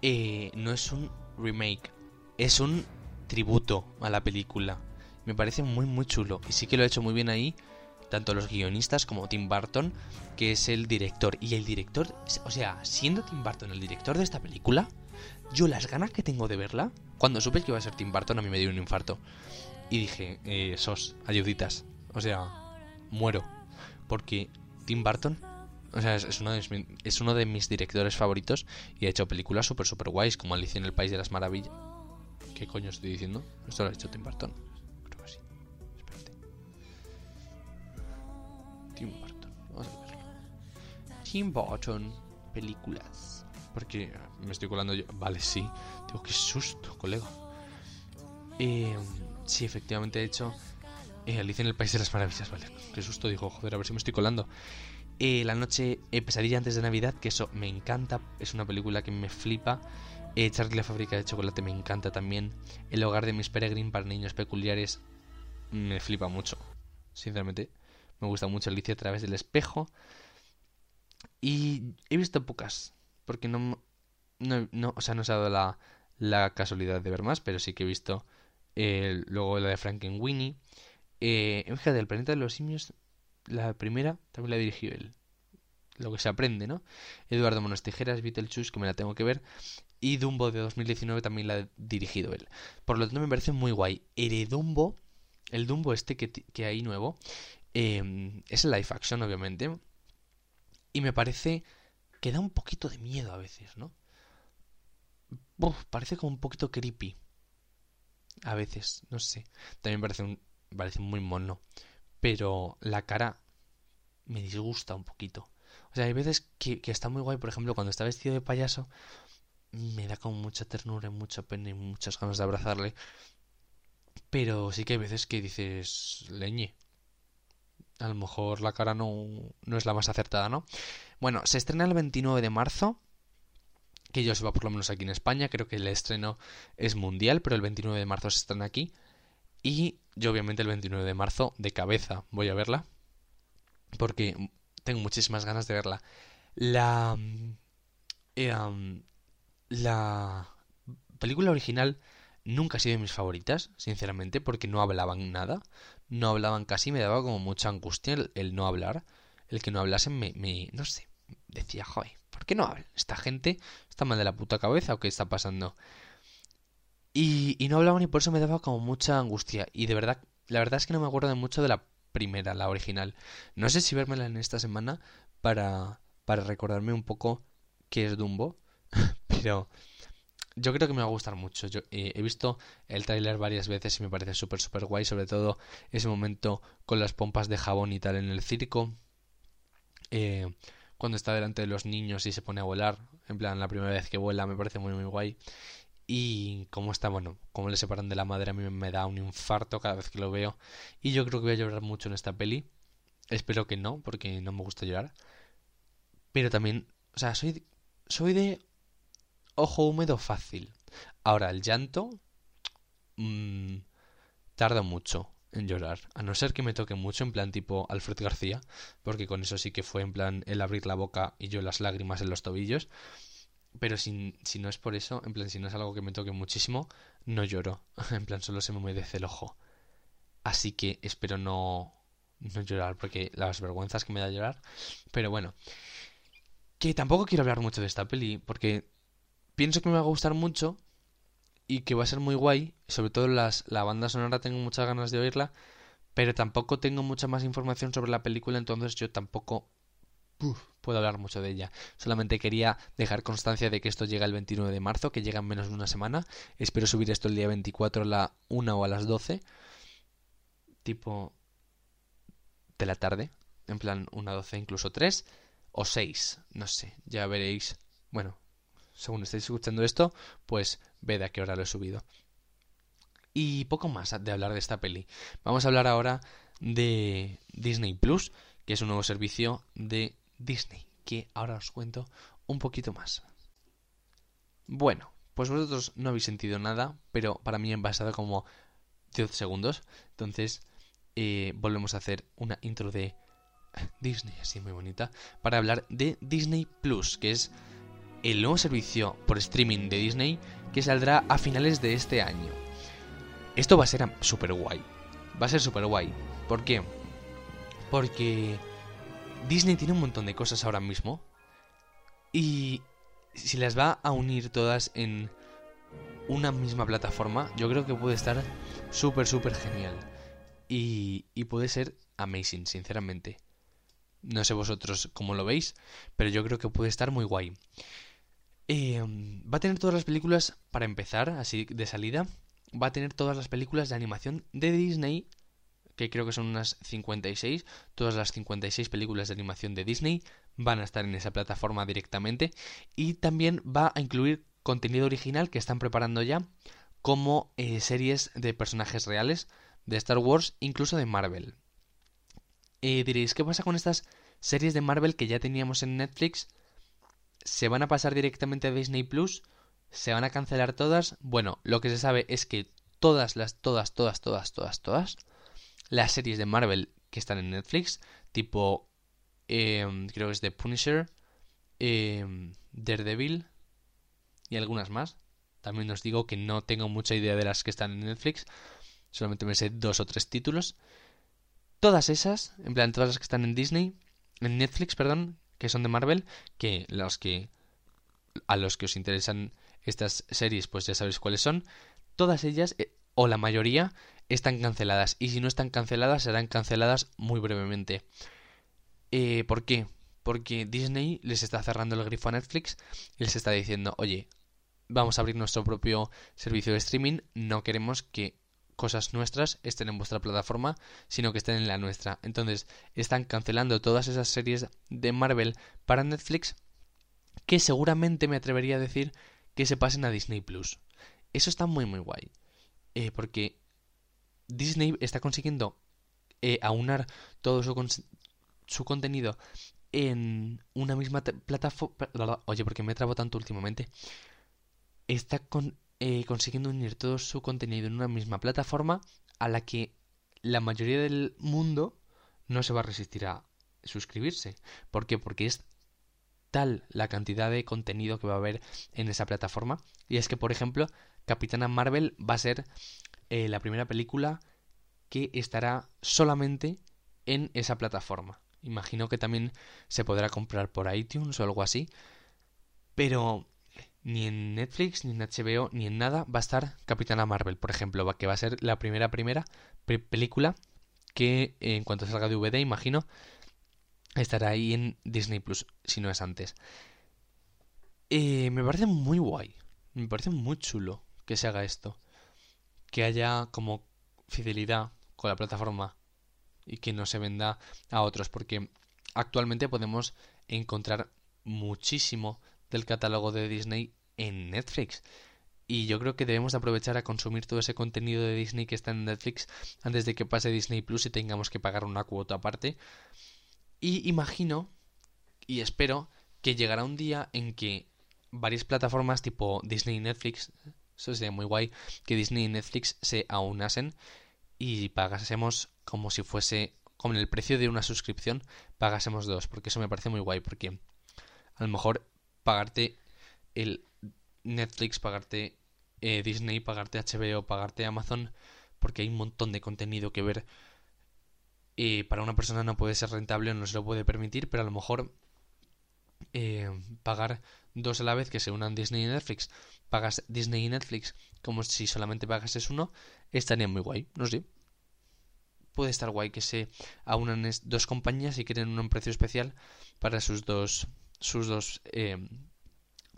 eh, no es un remake, es un tributo a la película. Me parece muy muy chulo y sí que lo ha hecho muy bien ahí tanto los guionistas como Tim Burton, que es el director. Y el director, o sea, siendo Tim Burton el director de esta película, Yo las ganas que tengo de verla, cuando supe que iba a ser Tim Burton a mí me dio un infarto. Y dije, eh, sos, ayuditas. O sea, muero. Porque Tim Burton, o sea, es, uno, de mis, es uno de mis directores favoritos y ha hecho películas súper, súper guays, como Alicia en el País de las Maravillas. ¿Qué coño estoy diciendo? Esto lo ha hecho Tim Burton. Creo que sí. Espérate. Tim Burton. Vamos a verlo. Tim Burton, películas. Porque me estoy colando yo. Vale, sí. Digo, qué susto, colega. Eh, sí, efectivamente he hecho eh, Alicia en el País de las Maravillas. Vale, qué susto. Digo, joder, a ver si me estoy colando. La noche eh, Pesadilla antes de Navidad, que eso me encanta. Es una película que me flipa. Eh, Charlie la fábrica de chocolate me encanta también. El hogar de Miss Peregrine para niños peculiares me flipa mucho. Sinceramente, me gusta mucho Alicia a través del espejo. Y he visto pocas, porque no, no, no o sea, no se ha dado la, la casualidad de ver más, pero sí que he visto eh, luego la de Frankenweenie. Eh, fíjate, El planeta de los simios, la primera también la dirigió él. Lo que se aprende, ¿no? Eduardo Monos Tijeras, Beetlejuice, que me la tengo que ver. Y Dumbo de 2019 también la ha dirigido él. Por lo tanto, me parece muy guay. Heredumbo, el Dumbo este que, que hay nuevo, eh, es el live action, obviamente. Y me parece que da un poquito de miedo a veces, ¿no? Parece como un poquito creepy. A veces, no sé. También parece, un, parece muy mono. Pero la cara me disgusta un poquito. O sea, hay veces que, está muy guay, por ejemplo, cuando está vestido de payaso, me da como mucha ternura y mucha pena y muchas ganas de abrazarle. Pero sí que hay veces que dices, leñe. A lo mejor la cara no, no es la más acertada, ¿no? Bueno, se estrena el 29 de marzo. Que yo sepa por lo menos aquí en España. Creo que el estreno es mundial, pero el 29 de marzo se estrena aquí. Y yo obviamente el 29 de marzo de cabeza voy a verla. Porque tengo muchísimas ganas de verla. La... Eh, la película original nunca ha sido de mis favoritas, sinceramente, porque no hablaban nada, no hablaban casi, me daba como mucha angustia el, el no hablar, el que no hablasen me, me, no sé, decía, joder, ¿por qué no hablan? Esta gente está mal de la puta cabeza o qué está pasando. Y, no hablaban y por eso me daba como mucha angustia. Y de verdad, la verdad es que no me acuerdo mucho de la primera, la original. No sé si vérmela en esta semana para, para recordarme un poco qué es Dumbo. Pero yo creo que me va a gustar mucho. Yo eh, he visto el tráiler varias veces y me parece súper, súper guay. Sobre todo ese momento con las pompas de jabón y tal en el circo. Eh, cuando está delante de los niños y se pone a volar. En plan, la primera vez que vuela me parece muy, muy guay. Y cómo está, bueno, cómo le separan de la madre a mí me da un infarto cada vez que lo veo. Y yo creo que voy a llorar mucho en esta peli. Espero que no, porque no me gusta llorar. Pero también, o sea, soy, soy de ojo húmedo fácil. Ahora, el llanto mmm, tarda mucho en llorar. A no ser que me toque mucho, en plan tipo Alfred García, porque con eso sí que fue en plan el abrir la boca y yo las lágrimas en los tobillos. Pero si, si no es por eso, en plan, si no es algo que me toque muchísimo, no lloro. En plan, solo se me humedece el ojo. Así que espero no, no llorar, porque las vergüenzas que me da llorar. Pero bueno. Que tampoco quiero hablar mucho de esta peli, porque pienso que me va a gustar mucho y que va a ser muy guay. Sobre todo las, la banda sonora tengo muchas ganas de oírla, pero tampoco tengo mucha más información sobre la película, entonces yo tampoco puedo hablar mucho de ella. Solamente quería dejar constancia de que esto llega el 29 de marzo, que llega en menos de una semana. Espero subir esto el día 24 a la 1 o a las 12. Tipo de la tarde. En plan, una 12, incluso 3 o 6. No sé, ya veréis. Bueno, según estáis escuchando esto, pues ved a qué hora lo he subido. Y poco más de hablar de esta peli. Vamos a hablar ahora de Disney Plus, que es un nuevo servicio de Disney, que ahora os cuento un poquito más. Bueno, pues vosotros no habéis sentido nada, pero para mí han pasado como 10 segundos. Entonces, eh, volvemos a hacer una intro de Disney, así muy bonita, para hablar de Disney Plus, que es el nuevo servicio por streaming de Disney que saldrá a finales de este año. Esto va a ser súper guay. Va a ser súper guay. ¿Por qué? Porque Disney tiene un montón de cosas ahora mismo. Y si las va a unir todas en una misma plataforma, yo creo que puede estar súper, súper genial. Y, y puede ser amazing, sinceramente. No sé vosotros cómo lo veis, pero yo creo que puede estar muy guay. Eh, va a tener todas las películas, para empezar, así de salida, va a tener todas las películas de animación de Disney, que creo que son unas 56, todas las 56 películas de animación de Disney van a estar en esa plataforma directamente y también va a incluir contenido original que están preparando ya, como eh, series de personajes reales de Star Wars, incluso de Marvel. Eh, diréis, ¿qué pasa con estas series de Marvel que ya teníamos en Netflix? ¿Se van a pasar directamente a Disney Plus? ¿Se van a cancelar todas? Bueno, lo que se sabe es que todas las, todas, todas, todas, todas, todas, las series de Marvel que están en Netflix, tipo, eh, creo que es The Punisher, eh, Daredevil y algunas más. También os digo que no tengo mucha idea de las que están en Netflix, solamente me sé dos o tres títulos. Todas esas, en plan, todas las que están en Disney, en Netflix, perdón, que son de Marvel, que los que a los que os interesan estas series, pues ya sabéis cuáles son. Todas ellas, eh, o la mayoría, están canceladas. Y si no están canceladas, serán canceladas muy brevemente. Eh, ¿Por qué? Porque Disney les está cerrando el grifo a Netflix y les está diciendo, oye, vamos a abrir nuestro propio servicio de streaming, no queremos que cosas nuestras estén en vuestra plataforma, sino que estén en la nuestra. Entonces, están cancelando todas esas series de Marvel para Netflix que seguramente me atrevería a decir que se pasen a Disney Plus. Eso está muy muy guay. Eh, porque Disney está consiguiendo eh, aunar todo su, su contenido en una misma plataforma. Oye, porque me trabo tanto últimamente. Está con, eh, consiguiendo unir todo su contenido en una misma plataforma a la que la mayoría del mundo no se va a resistir a suscribirse. ¿Por qué? Porque es tal la cantidad de contenido que va a haber en esa plataforma. Y es que, por ejemplo, Capitana Marvel va a ser eh, la primera película que estará solamente en esa plataforma. Imagino que también se podrá comprar por iTunes o algo así. Pero ni en Netflix, ni en HBO, ni en nada va a estar Capitana Marvel, por ejemplo, que va a ser la primera, primera película que en cuanto salga de DVD, imagino, estará ahí en Disney Plus, si no es antes. Eh, me parece muy guay, me parece muy chulo que se haga esto. Que haya como fidelidad con la plataforma y que no se venda a otros, porque actualmente podemos encontrar muchísimo del catálogo de Disney en Netflix. Y yo creo que debemos aprovechar a consumir todo ese contenido de Disney que está en Netflix antes de que pase Disney Plus y tengamos que pagar una cuota aparte. Y imagino y espero que llegará un día en que varias plataformas tipo Disney y Netflix, eso sería muy guay, que Disney y Netflix se aunasen y pagásemos como si fuese, con el precio de una suscripción, pagásemos dos, porque eso me parece muy guay, porque a lo mejor pagarte el Netflix, pagarte eh, Disney, pagarte HBO, pagarte Amazon, porque hay un montón de contenido que ver y para una persona no puede ser rentable o no se lo puede permitir, pero a lo mejor eh, pagar dos a la vez que se unan Disney y Netflix, pagas Disney y Netflix como si solamente pagases uno, estaría muy guay, no sé. Puede estar guay que se aunan dos compañías y quieren un precio especial para sus dos, sus dos eh,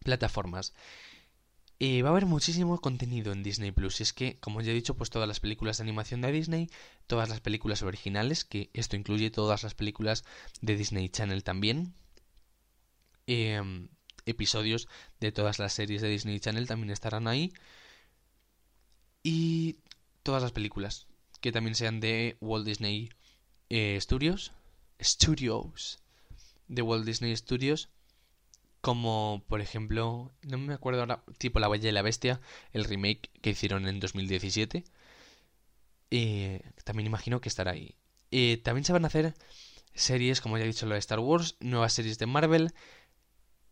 plataformas. Y va a haber muchísimo contenido en Disney Plus. Y es que, como ya he dicho, pues todas las películas de animación de Disney, todas las películas originales, que esto incluye todas las películas de Disney Channel también. Em, episodios de todas las series de Disney Channel también estarán ahí. Y todas las películas, que también sean de Walt Disney eh, Studios. Studios. De Walt Disney Studios como por ejemplo, no me acuerdo ahora, tipo La Bella y la Bestia, el remake que hicieron en 2017. Eh, también imagino que estará ahí. Eh, también se van a hacer series, como ya he dicho, lo de Star Wars, nuevas series de Marvel.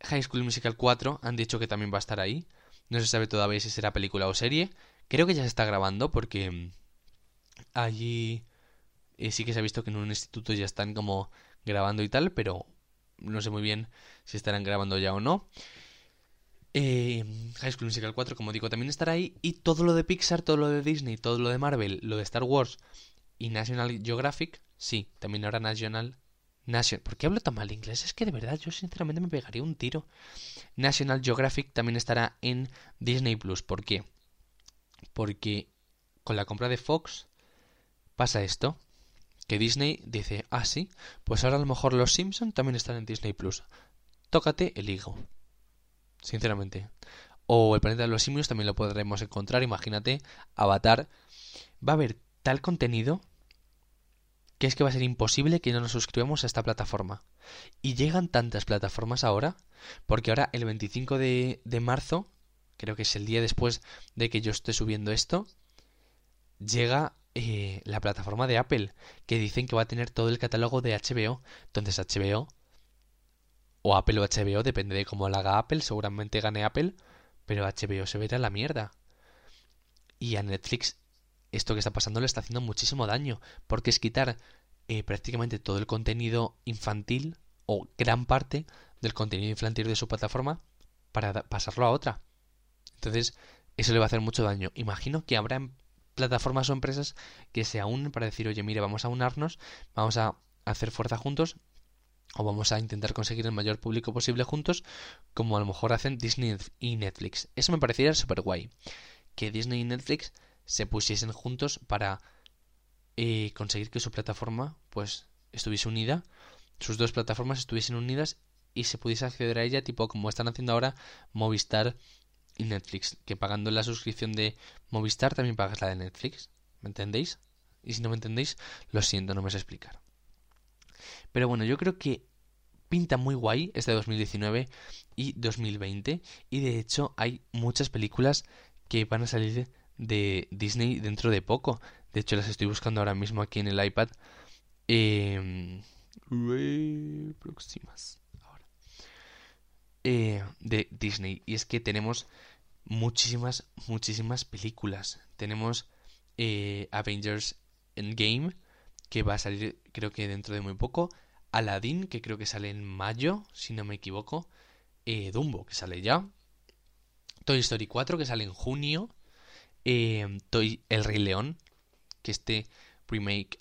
High School Musical 4 han dicho que también va a estar ahí. No se sabe todavía si será película o serie. Creo que ya se está grabando porque allí eh, sí que se ha visto que en un instituto ya están como grabando y tal, pero no sé muy bien si estarán grabando ya o no. Eh, High School Musical 4, como digo, también estará ahí. Y todo lo de Pixar, todo lo de Disney, todo lo de Marvel, lo de Star Wars y National Geographic, sí, también habrá National... National ¿Por qué hablo tan mal inglés? Es que de verdad yo sinceramente me pegaría un tiro. National Geographic también estará en Disney Plus. ¿Por qué? Porque con la compra de Fox pasa esto. Que Disney dice, ah, sí, pues ahora a lo mejor los Simpsons también están en Disney Plus. Tócate el higo. Sinceramente. O el planeta de los simios también lo podremos encontrar. Imagínate, Avatar. Va a haber tal contenido que es que va a ser imposible que no nos suscribamos a esta plataforma. Y llegan tantas plataformas ahora, porque ahora el 25 de, de marzo, creo que es el día después de que yo esté subiendo esto, llega eh, la plataforma de Apple, que dicen que va a tener todo el catálogo de HBO. Entonces HBO, o Apple o HBO, depende de cómo lo haga Apple, seguramente gane Apple, pero HBO se verá la mierda. Y a Netflix esto que está pasando le está haciendo muchísimo daño, porque es quitar eh, prácticamente todo el contenido infantil o gran parte del contenido infantil de su plataforma para pasarlo a otra. Entonces, eso le va a hacer mucho daño. Imagino que habrá plataformas o empresas que se unen para decir, oye, mire, vamos a unarnos, vamos a hacer fuerza juntos o vamos a intentar conseguir el mayor público posible juntos, como a lo mejor hacen Disney y Netflix. Eso me parecería súper guay. Que Disney y Netflix se pusiesen juntos para eh, conseguir que su plataforma pues estuviese unida, sus dos plataformas estuviesen unidas y se pudiese acceder a ella tipo como están haciendo ahora Movistar y Netflix, que pagando la suscripción de Movistar también pagas la de Netflix, ¿me entendéis? Y si no me entendéis, lo siento, no me sé explicar. Pero bueno, yo creo que pinta muy guay este 2019 y 2020 y de hecho hay muchas películas que van a salir de Disney dentro de poco. De hecho, las estoy buscando ahora mismo aquí en el iPad. Eh, próximas. Ahora. Eh, de Disney. Y es que tenemos muchísimas, muchísimas películas. Tenemos eh, Avengers Endgame, que va a salir creo que dentro de muy poco. Aladdin, que creo que sale en mayo, si no me equivoco. Eh, Dumbo, que sale ya. Toy Story 4, que sale en junio. Eh, El Rey León, que este remake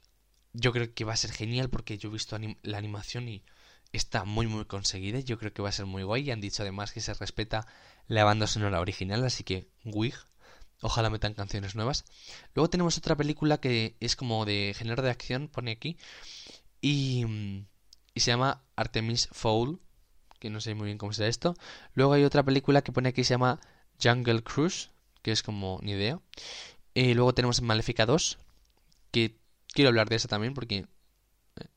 yo creo que va a ser genial porque yo he visto la animación y está muy muy conseguida. Yo creo que va a ser muy guay y han dicho además que se respeta la banda sonora original, así que Wig, ojalá metan canciones nuevas. Luego tenemos otra película que es como de género de acción, pone aquí, y, y se llama Artemis Fowl, que no sé muy bien cómo será esto. Luego hay otra película que pone aquí se llama Jungle Cruise, que es como ni idea. Y luego tenemos Maléfica 2, que quiero hablar de esa también porque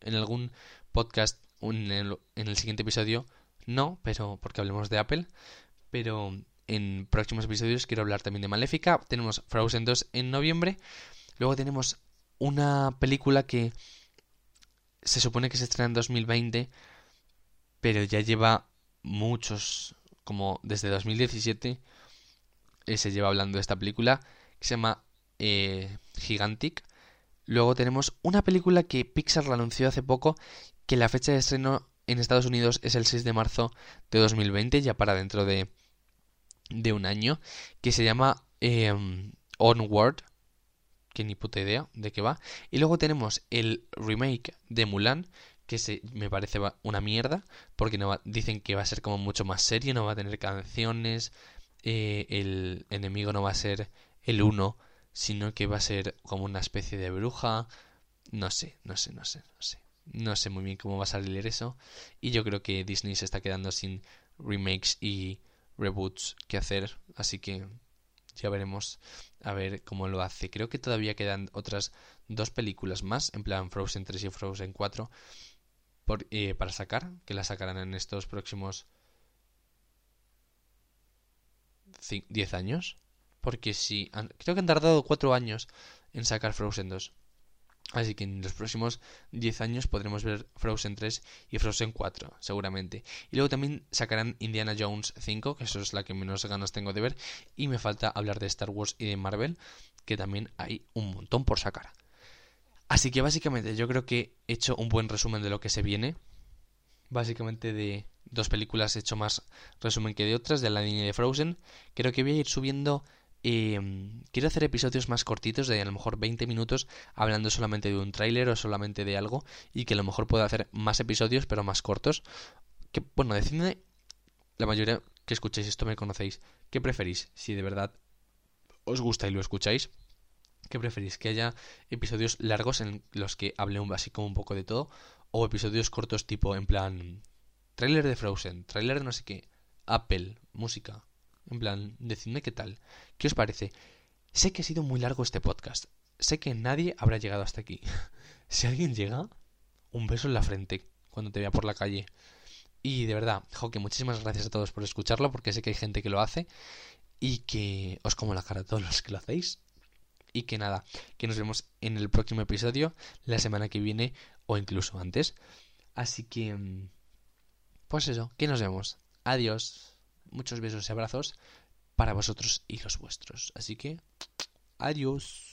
en algún podcast en el, en el siguiente episodio no, pero porque hablemos de Apple, pero en próximos episodios quiero hablar también de Maléfica. Tenemos Frozen 2 en noviembre. Luego tenemos una película que se supone que se estrena en 2020, pero ya lleva muchos, como desde 2017 eh, se lleva hablando de esta película, que se llama eh, Gigantic. Luego tenemos una película que Pixar la anunció hace poco, que la fecha de estreno en Estados Unidos es el 6 de marzo de 2020, ya para dentro de, de un año, que se llama em, Onward, que ni puta idea de qué va. Y luego tenemos el remake de Mulan, que se, me parece una mierda, porque dicen que va a ser como mucho más serio, no va a tener canciones, eh, el enemigo no va a ser el uno, sino que va a ser como una especie de bruja. No sé, no sé, no sé, no sé. No sé muy bien cómo va a salir eso. Y yo creo que Disney se está quedando sin remakes y reboots que hacer. Así que ya veremos a ver cómo lo hace. Creo que todavía quedan otras dos películas más, en plan Frozen 3 y Frozen 4, por, eh, para sacar, que las sacarán en estos próximos 10 años. Porque si. creo que han tardado 4 años en sacar Frozen 2. Así que en los próximos 10 años podremos ver Frozen 3 y Frozen 4, seguramente. Y luego también sacarán Indiana Jones 5, que eso es la que menos ganas tengo de ver. Y me falta hablar de Star Wars y de Marvel, que también hay un montón por sacar. Así que básicamente yo creo que he hecho un buen resumen de lo que se viene. Básicamente de dos películas he hecho más resumen que de otras de la línea de Frozen. Creo que voy a ir subiendo eh, quiero hacer episodios más cortitos de a lo mejor 20 minutos hablando solamente de un tráiler o solamente de algo y que a lo mejor pueda hacer más episodios pero más cortos. Que, bueno, decidme, la mayoría que escucháis esto me conocéis, ¿qué preferís? Si de verdad os gusta y lo escucháis, ¿qué preferís? ¿Que haya episodios largos en los que hable un, así como un poco de todo? ¿O episodios cortos tipo en plan tráiler de Frozen, tráiler de no sé qué, Apple, música? En plan, decidme qué tal. ¿Qué os parece? Sé que ha sido muy largo este podcast. Sé que nadie habrá llegado hasta aquí. si alguien llega, un beso en la frente cuando te vea por la calle. Y de verdad, Joque, muchísimas gracias a todos por escucharlo, porque sé que hay gente que lo hace y que os como la cara a todos los que lo hacéis. Y que nada, que nos vemos en el próximo episodio, la semana que viene o incluso antes. Así que... Mm, pues eso, que nos vemos. Adiós muchos besos y abrazos para vosotros y los vuestros. Así que, adiós.